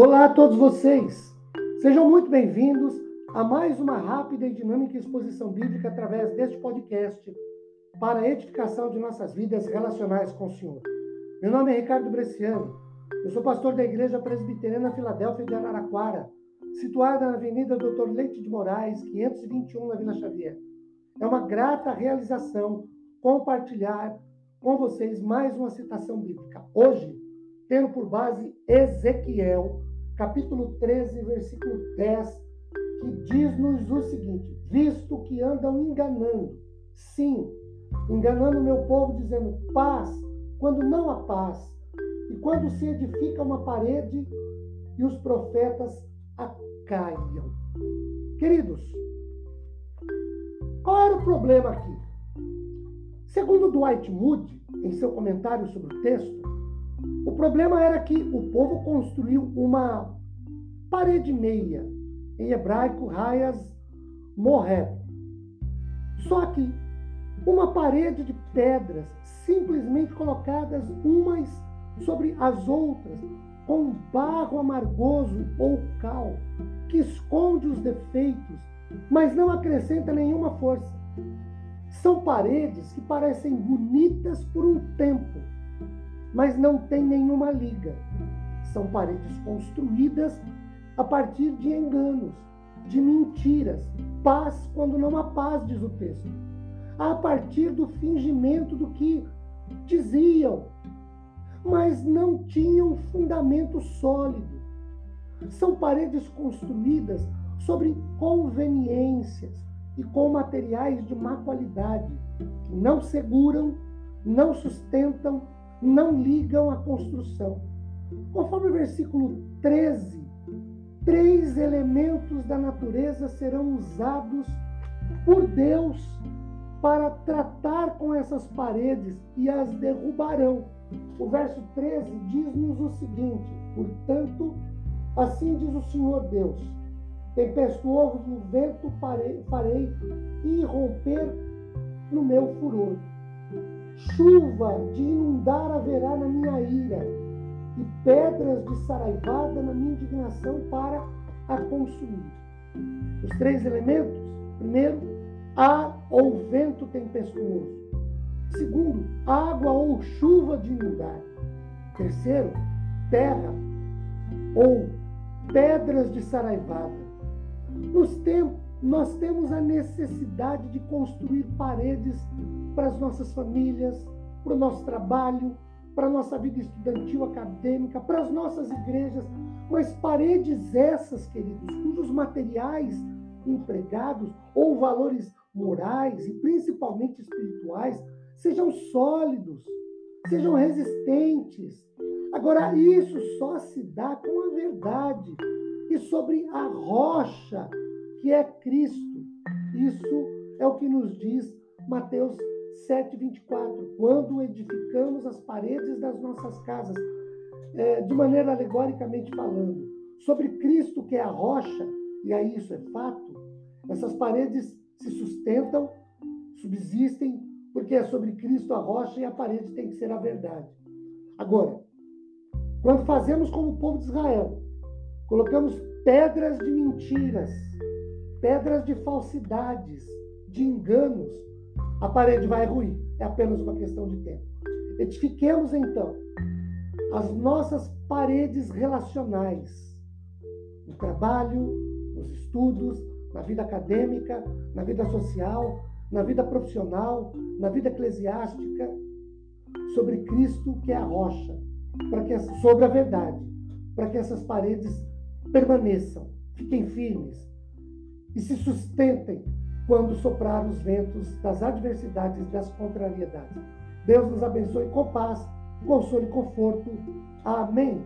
Olá a todos vocês! Sejam muito bem-vindos a mais uma rápida e dinâmica exposição bíblica através deste podcast para a edificação de nossas vidas relacionais com o Senhor. Meu nome é Ricardo Bresciano, eu sou pastor da Igreja Presbiteriana Filadélfia de Araraquara, situada na Avenida Doutor Leite de Moraes, 521, na Vila Xavier. É uma grata realização compartilhar com vocês mais uma citação bíblica. Hoje, tendo por base Ezequiel, capítulo 13, versículo 10, que diz-nos o seguinte: Visto que andam enganando, sim, enganando meu povo, dizendo paz, quando não há paz, e quando se edifica uma parede e os profetas a caiam. Queridos, qual era o problema aqui? Segundo Dwight Moody, em seu comentário sobre o texto, o problema era que o povo construiu uma parede meia, em hebraico, raias morré. Só que uma parede de pedras simplesmente colocadas umas sobre as outras, com barro amargoso ou cal, que esconde os defeitos, mas não acrescenta nenhuma força. São paredes que parecem bonitas por um tempo, mas não têm nenhuma liga. São paredes construídas a partir de enganos, de mentiras, paz quando não há paz, diz o texto. A partir do fingimento do que diziam, mas não tinham fundamento sólido. São paredes construídas sobre conveniências e com materiais de má qualidade, que não seguram, não sustentam, não ligam à construção. Conforme o versículo 13, três elementos da natureza serão usados por Deus para tratar com essas paredes e as derrubarão. O verso 13 diz-nos o seguinte: Portanto, assim diz o Senhor Deus: Tempestuoso vento farei irromper no meu furor. Chuva de inundar haverá na minha ira, e pedras de saraivada na minha indignação para a consumir. Os três elementos: primeiro, ar ou vento tempestuoso. Segundo, água ou chuva de inundar. Terceiro, terra ou pedras de saraivada. Nos tempos, nós temos a necessidade de construir paredes para as nossas famílias, para o nosso trabalho, para a nossa vida estudantil, acadêmica, para as nossas igrejas, mas paredes essas, queridos, cujos materiais empregados ou valores morais e principalmente espirituais sejam sólidos, sejam resistentes. Agora, isso só se dá com a verdade e sobre a rocha que é Cristo. Isso é o que nos diz Mateus 7,24. Quando edificamos as paredes das nossas casas, é, de maneira alegoricamente falando, sobre Cristo, que é a rocha, e aí isso é fato, essas paredes se sustentam, subsistem, porque é sobre Cristo a rocha e a parede tem que ser a verdade. Agora, quando fazemos como o povo de Israel, colocamos pedras de mentiras, pedras de falsidades, de enganos, a parede vai ruir. É apenas uma questão de tempo. Edifiquemos então as nossas paredes relacionais, no trabalho, nos estudos, na vida acadêmica, na vida social, na vida profissional, na vida eclesiástica, sobre Cristo, que é a rocha, para que sobre a verdade, para que essas paredes permaneçam, fiquem firmes e se sustentem quando soprar os ventos das adversidades e das contrariedades. Deus nos abençoe com paz, consolo e conforto. Amém.